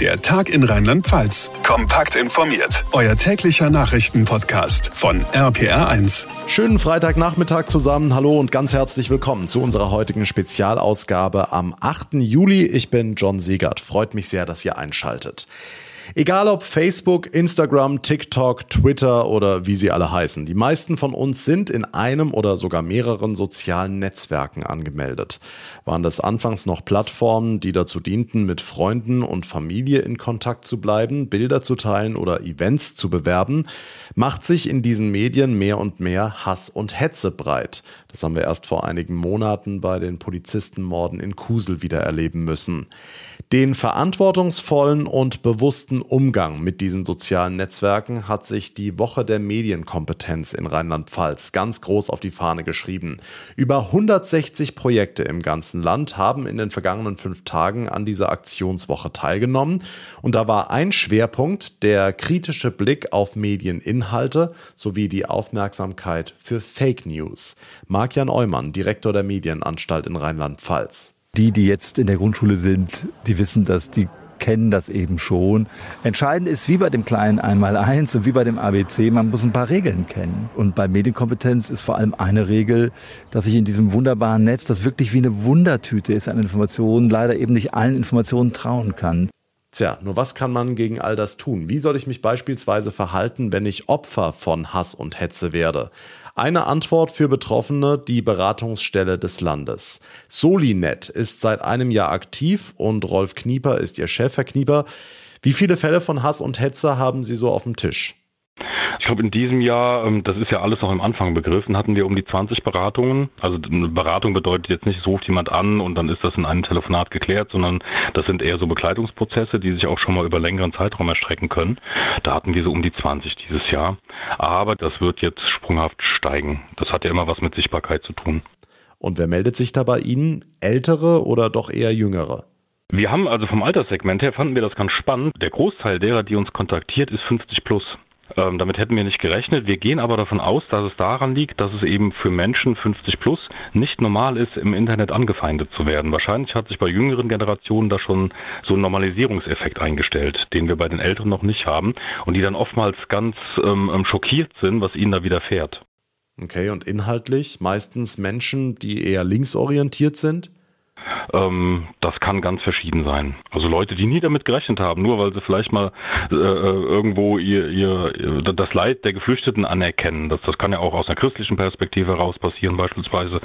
Der Tag in Rheinland-Pfalz. Kompakt informiert. Euer täglicher Nachrichtenpodcast von RPR1. Schönen Freitagnachmittag zusammen. Hallo und ganz herzlich willkommen zu unserer heutigen Spezialausgabe am 8. Juli. Ich bin John Siegert. Freut mich sehr, dass ihr einschaltet. Egal ob Facebook, Instagram, TikTok, Twitter oder wie sie alle heißen, die meisten von uns sind in einem oder sogar mehreren sozialen Netzwerken angemeldet. Waren das anfangs noch Plattformen, die dazu dienten, mit Freunden und Familie in Kontakt zu bleiben, Bilder zu teilen oder Events zu bewerben, macht sich in diesen Medien mehr und mehr Hass und Hetze breit. Das haben wir erst vor einigen Monaten bei den Polizistenmorden in Kusel wieder erleben müssen. Den verantwortungsvollen und bewussten Umgang mit diesen sozialen Netzwerken hat sich die Woche der Medienkompetenz in Rheinland-Pfalz ganz groß auf die Fahne geschrieben. Über 160 Projekte im ganzen Land haben in den vergangenen fünf Tagen an dieser Aktionswoche teilgenommen. Und da war ein Schwerpunkt der kritische Blick auf Medieninhalte sowie die Aufmerksamkeit für Fake News. Marc-Jan Eumann, Direktor der Medienanstalt in Rheinland-Pfalz. Die, die jetzt in der Grundschule sind, die wissen das, die kennen das eben schon. Entscheidend ist, wie bei dem kleinen Einmaleins und wie bei dem ABC, man muss ein paar Regeln kennen. Und bei Medienkompetenz ist vor allem eine Regel, dass ich in diesem wunderbaren Netz, das wirklich wie eine Wundertüte ist an Informationen, leider eben nicht allen Informationen trauen kann. Tja, nur was kann man gegen all das tun? Wie soll ich mich beispielsweise verhalten, wenn ich Opfer von Hass und Hetze werde? Eine Antwort für Betroffene, die Beratungsstelle des Landes. Solinet ist seit einem Jahr aktiv und Rolf Knieper ist ihr Chef. Herr Knieper, wie viele Fälle von Hass und Hetze haben Sie so auf dem Tisch? Ich glaube, in diesem Jahr, ähm, das ist ja alles noch im Anfang begriffen, hatten wir um die 20 Beratungen. Also eine Beratung bedeutet jetzt nicht, es ruft jemand an und dann ist das in einem Telefonat geklärt, sondern das sind eher so Begleitungsprozesse, die sich auch schon mal über längeren Zeitraum erstrecken können. Da hatten wir so um die 20 dieses Jahr. Aber das wird jetzt sprunghaft steigen. Das hat ja immer was mit Sichtbarkeit zu tun. Und wer meldet sich da bei Ihnen? Ältere oder doch eher jüngere? Wir haben also vom Alterssegment her fanden wir das ganz spannend. Der Großteil derer, die uns kontaktiert, ist 50 plus. Ähm, damit hätten wir nicht gerechnet. Wir gehen aber davon aus, dass es daran liegt, dass es eben für Menschen 50 plus nicht normal ist, im Internet angefeindet zu werden. Wahrscheinlich hat sich bei jüngeren Generationen da schon so ein Normalisierungseffekt eingestellt, den wir bei den Älteren noch nicht haben und die dann oftmals ganz ähm, ähm schockiert sind, was ihnen da widerfährt. Okay, und inhaltlich meistens Menschen, die eher linksorientiert sind? Ähm, das kann ganz verschieden sein. Also Leute, die nie damit gerechnet haben, nur weil sie vielleicht mal äh, äh irgendwo ihr, ihr, das Leid der Geflüchteten anerkennen. Das, das kann ja auch aus einer christlichen Perspektive heraus passieren beispielsweise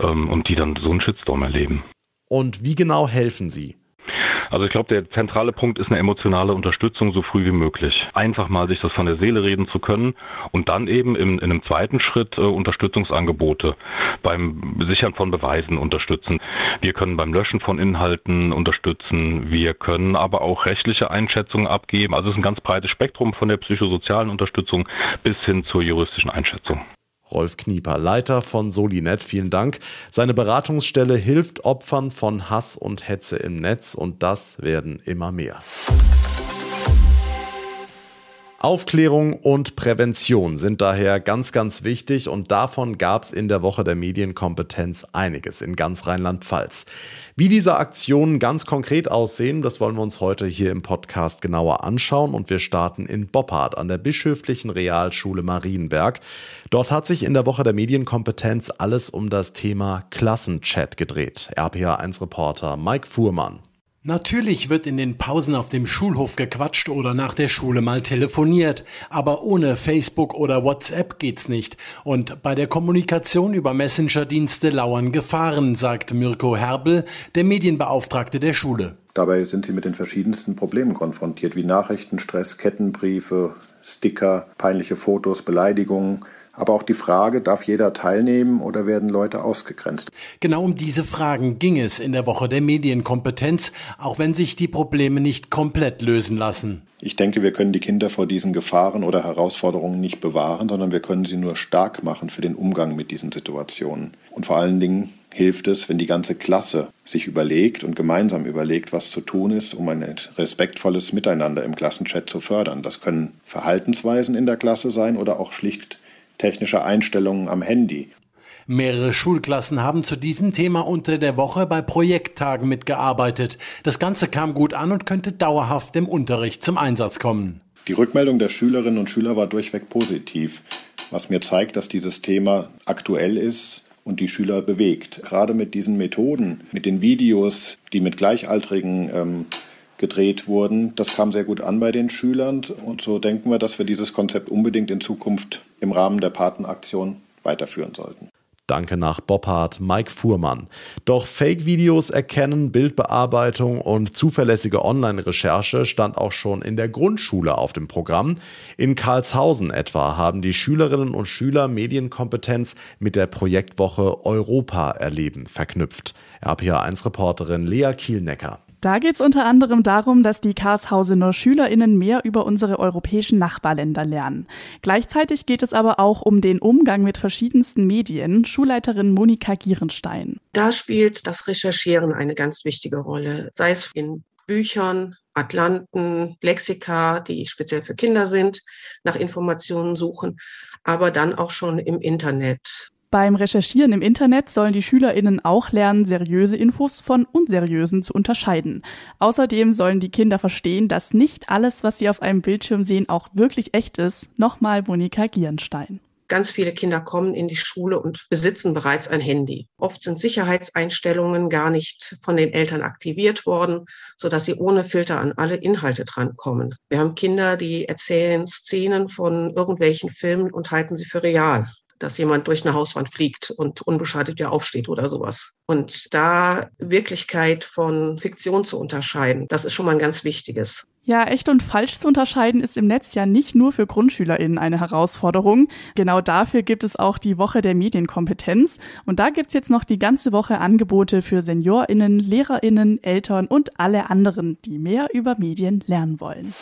ähm, und die dann so einen Shitstorm erleben. Und wie genau helfen Sie? Also ich glaube, der zentrale Punkt ist eine emotionale Unterstützung so früh wie möglich. Einfach mal sich das von der Seele reden zu können und dann eben im, in einem zweiten Schritt äh, Unterstützungsangebote beim Sichern von Beweisen unterstützen. Wir können beim Löschen von Inhalten unterstützen. Wir können aber auch rechtliche Einschätzungen abgeben. Also es ist ein ganz breites Spektrum von der psychosozialen Unterstützung bis hin zur juristischen Einschätzung. Rolf Knieper, Leiter von Solinet, vielen Dank. Seine Beratungsstelle hilft Opfern von Hass und Hetze im Netz und das werden immer mehr. Aufklärung und Prävention sind daher ganz, ganz wichtig und davon gab es in der Woche der Medienkompetenz einiges in ganz Rheinland-Pfalz. Wie diese Aktionen ganz konkret aussehen, das wollen wir uns heute hier im Podcast genauer anschauen und wir starten in Boppard an der Bischöflichen Realschule Marienberg. Dort hat sich in der Woche der Medienkompetenz alles um das Thema Klassenchat gedreht. RPA1-Reporter Mike Fuhrmann. Natürlich wird in den Pausen auf dem Schulhof gequatscht oder nach der Schule mal telefoniert, aber ohne Facebook oder WhatsApp geht's nicht. Und bei der Kommunikation über Messenger-Dienste lauern Gefahren, sagt Mirko Herbel, der Medienbeauftragte der Schule. Dabei sind sie mit den verschiedensten Problemen konfrontiert, wie Nachrichtenstress, Kettenbriefe, Sticker, peinliche Fotos, Beleidigungen, aber auch die Frage, darf jeder teilnehmen oder werden Leute ausgegrenzt? Genau um diese Fragen ging es in der Woche der Medienkompetenz, auch wenn sich die Probleme nicht komplett lösen lassen. Ich denke, wir können die Kinder vor diesen Gefahren oder Herausforderungen nicht bewahren, sondern wir können sie nur stark machen für den Umgang mit diesen Situationen. Und vor allen Dingen hilft es, wenn die ganze Klasse sich überlegt und gemeinsam überlegt, was zu tun ist, um ein respektvolles Miteinander im Klassenchat zu fördern. Das können Verhaltensweisen in der Klasse sein oder auch schlicht technische Einstellungen am Handy. Mehrere Schulklassen haben zu diesem Thema unter der Woche bei Projekttagen mitgearbeitet. Das Ganze kam gut an und könnte dauerhaft im Unterricht zum Einsatz kommen. Die Rückmeldung der Schülerinnen und Schüler war durchweg positiv, was mir zeigt, dass dieses Thema aktuell ist und die Schüler bewegt. Gerade mit diesen Methoden, mit den Videos, die mit Gleichaltrigen ähm, gedreht wurden, das kam sehr gut an bei den Schülern. Und so denken wir, dass wir dieses Konzept unbedingt in Zukunft im Rahmen der Patenaktion weiterführen sollten. Danke nach Boppard, Mike Fuhrmann. Doch Fake-Videos erkennen, Bildbearbeitung und zuverlässige Online-Recherche stand auch schon in der Grundschule auf dem Programm. In Karlshausen etwa haben die Schülerinnen und Schüler Medienkompetenz mit der Projektwoche Europa erleben verknüpft. RPA1-Reporterin Lea Kielnecker. Da geht es unter anderem darum, dass die Karlshausener SchülerInnen mehr über unsere europäischen Nachbarländer lernen. Gleichzeitig geht es aber auch um den Umgang mit verschiedensten Medien. Schulleiterin Monika Gierenstein. Da spielt das Recherchieren eine ganz wichtige Rolle, sei es in Büchern, Atlanten, Lexika, die speziell für Kinder sind, nach Informationen suchen, aber dann auch schon im Internet. Beim Recherchieren im Internet sollen die SchülerInnen auch lernen, seriöse Infos von unseriösen zu unterscheiden. Außerdem sollen die Kinder verstehen, dass nicht alles, was sie auf einem Bildschirm sehen, auch wirklich echt ist. Nochmal Monika Gierenstein. Ganz viele Kinder kommen in die Schule und besitzen bereits ein Handy. Oft sind Sicherheitseinstellungen gar nicht von den Eltern aktiviert worden, sodass sie ohne Filter an alle Inhalte drankommen. Wir haben Kinder, die erzählen Szenen von irgendwelchen Filmen und halten sie für real dass jemand durch eine Hauswand fliegt und unbeschadet wieder aufsteht oder sowas. Und da Wirklichkeit von Fiktion zu unterscheiden, das ist schon mal ein ganz wichtiges. Ja, echt und falsch zu unterscheiden ist im Netz ja nicht nur für GrundschülerInnen eine Herausforderung. Genau dafür gibt es auch die Woche der Medienkompetenz. Und da gibt's jetzt noch die ganze Woche Angebote für SeniorInnen, LehrerInnen, Eltern und alle anderen, die mehr über Medien lernen wollen.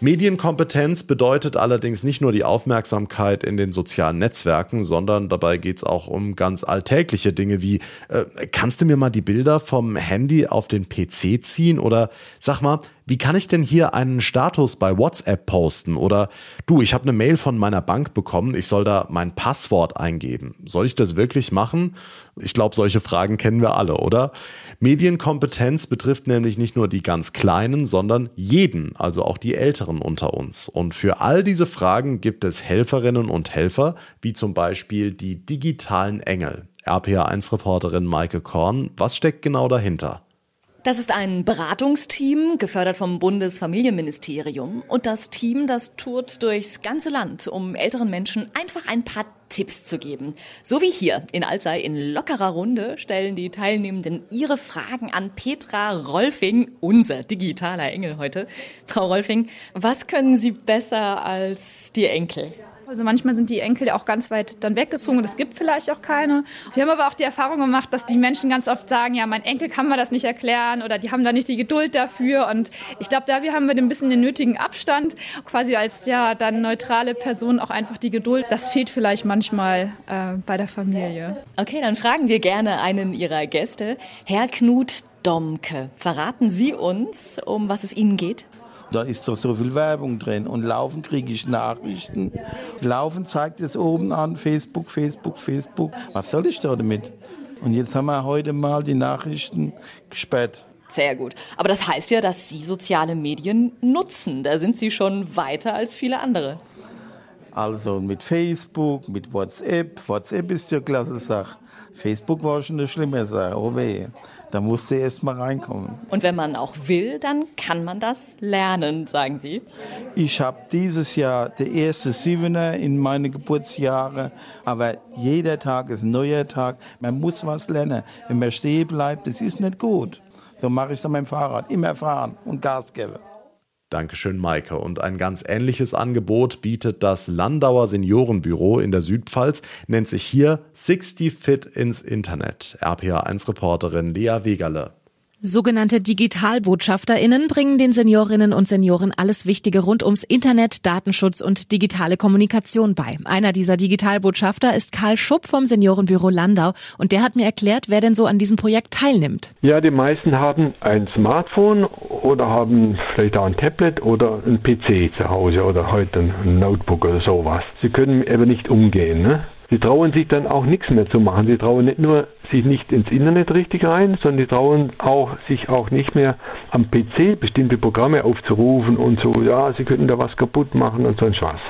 Medienkompetenz bedeutet allerdings nicht nur die Aufmerksamkeit in den sozialen Netzwerken, sondern dabei geht es auch um ganz alltägliche Dinge wie, äh, kannst du mir mal die Bilder vom Handy auf den PC ziehen oder sag mal, wie kann ich denn hier einen Status bei WhatsApp posten? Oder du, ich habe eine Mail von meiner Bank bekommen, ich soll da mein Passwort eingeben. Soll ich das wirklich machen? Ich glaube, solche Fragen kennen wir alle, oder? Medienkompetenz betrifft nämlich nicht nur die ganz Kleinen, sondern jeden, also auch die Älteren unter uns. Und für all diese Fragen gibt es Helferinnen und Helfer, wie zum Beispiel die digitalen Engel. RPA1-Reporterin Maike Korn, was steckt genau dahinter? Das ist ein Beratungsteam, gefördert vom Bundesfamilienministerium. Und das Team, das tourt durchs ganze Land, um älteren Menschen einfach ein paar Tipps zu geben. So wie hier in Alzey in lockerer Runde stellen die Teilnehmenden ihre Fragen an Petra Rolfing, unser digitaler Engel heute. Frau Rolfing, was können Sie besser als die Enkel? Also manchmal sind die Enkel auch ganz weit dann weggezogen und es gibt vielleicht auch keine. Wir haben aber auch die Erfahrung gemacht, dass die Menschen ganz oft sagen, ja, mein Enkel kann mir das nicht erklären oder die haben da nicht die Geduld dafür. Und ich glaube, da haben wir ein bisschen den nötigen Abstand, quasi als ja dann neutrale Person auch einfach die Geduld. Das fehlt vielleicht manchmal äh, bei der Familie. Okay, dann fragen wir gerne einen Ihrer Gäste, Herr Knut Domke. Verraten Sie uns, um was es Ihnen geht? Da ist doch so viel Werbung drin und laufen kriege ich Nachrichten. Laufen zeigt es oben an, Facebook, Facebook, Facebook. Was soll ich da damit? Und jetzt haben wir heute mal die Nachrichten gesperrt. Sehr gut. Aber das heißt ja, dass Sie soziale Medien nutzen. Da sind Sie schon weiter als viele andere. Also mit Facebook, mit WhatsApp. WhatsApp ist ja klasse Sache. Facebook war schon eine schlimme Sache. Oh weh. Da musste erst mal reinkommen. Und wenn man auch will, dann kann man das lernen, sagen Sie. Ich habe dieses Jahr der erste Siebener in meine Geburtsjahre, aber jeder Tag ist ein neuer Tag. Man muss was lernen. Wenn man stehen bleibt, das ist nicht gut. So mache ich es an meinem Fahrrad. Immer fahren und Gas geben. Dankeschön, Maike. Und ein ganz ähnliches Angebot bietet das Landauer Seniorenbüro in der Südpfalz, nennt sich hier 60 Fit ins Internet. RPA1-Reporterin Lea Wegerle. Sogenannte DigitalbotschafterInnen bringen den Seniorinnen und Senioren alles Wichtige rund ums Internet, Datenschutz und digitale Kommunikation bei. Einer dieser Digitalbotschafter ist Karl Schupp vom Seniorenbüro Landau und der hat mir erklärt, wer denn so an diesem Projekt teilnimmt. Ja, die meisten haben ein Smartphone oder haben vielleicht auch ein Tablet oder ein PC zu Hause oder heute ein Notebook oder sowas. Sie können eben nicht umgehen. Ne? Sie trauen sich dann auch nichts mehr zu machen. Sie trauen nicht nur sich nicht ins Internet richtig rein, sondern sie trauen auch, sich auch nicht mehr am PC bestimmte Programme aufzurufen und so, ja, sie könnten da was kaputt machen und sonst was.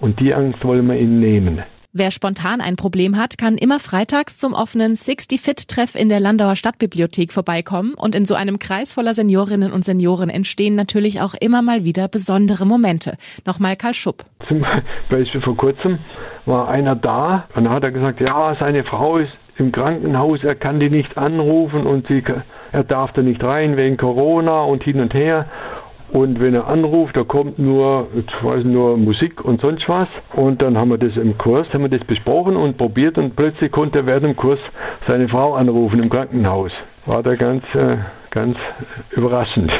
Und die Angst wollen wir ihnen nehmen. Wer spontan ein Problem hat, kann immer freitags zum offenen 60 Fit Treff in der Landauer Stadtbibliothek vorbeikommen und in so einem Kreis voller Seniorinnen und Senioren entstehen natürlich auch immer mal wieder besondere Momente. Nochmal Karl Schupp. Zum Beispiel vor kurzem war einer da und dann hat er gesagt, ja, seine Frau ist im Krankenhaus, er kann die nicht anrufen und sie, er darf da nicht rein wegen Corona und hin und her. Und wenn er anruft, da kommt nur, ich weiß nur Musik und sonst was. Und dann haben wir das im Kurs, haben wir das besprochen und probiert und plötzlich konnte er während dem Kurs seine Frau anrufen im Krankenhaus. War da ganz, äh, ganz überraschend.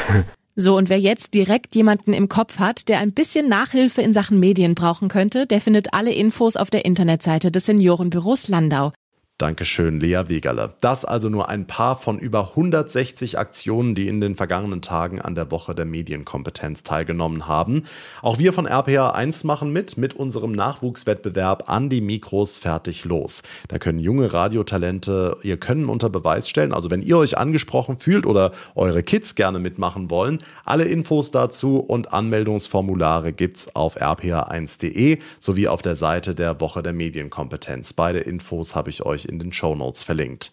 So, und wer jetzt direkt jemanden im Kopf hat, der ein bisschen Nachhilfe in Sachen Medien brauchen könnte, der findet alle Infos auf der Internetseite des Seniorenbüros Landau. Dankeschön, Lea Wegerle. Das also nur ein paar von über 160 Aktionen, die in den vergangenen Tagen an der Woche der Medienkompetenz teilgenommen haben. Auch wir von RPA 1 machen mit, mit unserem Nachwuchswettbewerb an die Mikros fertig los. Da können junge Radiotalente ihr Können unter Beweis stellen. Also wenn ihr euch angesprochen fühlt oder eure Kids gerne mitmachen wollen, alle Infos dazu und Anmeldungsformulare gibt's auf rpa1.de sowie auf der Seite der Woche der Medienkompetenz. Beide Infos habe ich euch in den Show Notes verlinkt.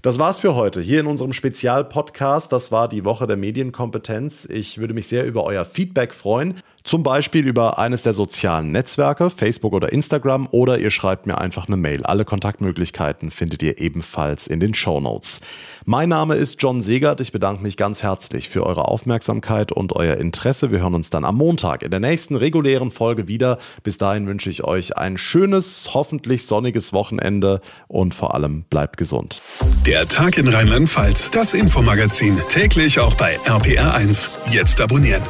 Das war's für heute hier in unserem Spezialpodcast. Das war die Woche der Medienkompetenz. Ich würde mich sehr über euer Feedback freuen. Zum Beispiel über eines der sozialen Netzwerke, Facebook oder Instagram, oder ihr schreibt mir einfach eine Mail. Alle Kontaktmöglichkeiten findet ihr ebenfalls in den Show Notes. Mein Name ist John Segert. Ich bedanke mich ganz herzlich für eure Aufmerksamkeit und euer Interesse. Wir hören uns dann am Montag in der nächsten regulären Folge wieder. Bis dahin wünsche ich euch ein schönes, hoffentlich sonniges Wochenende und vor allem bleibt gesund. Der Tag in Rheinland-Pfalz, das Infomagazin, täglich auch bei RPR1. Jetzt abonnieren.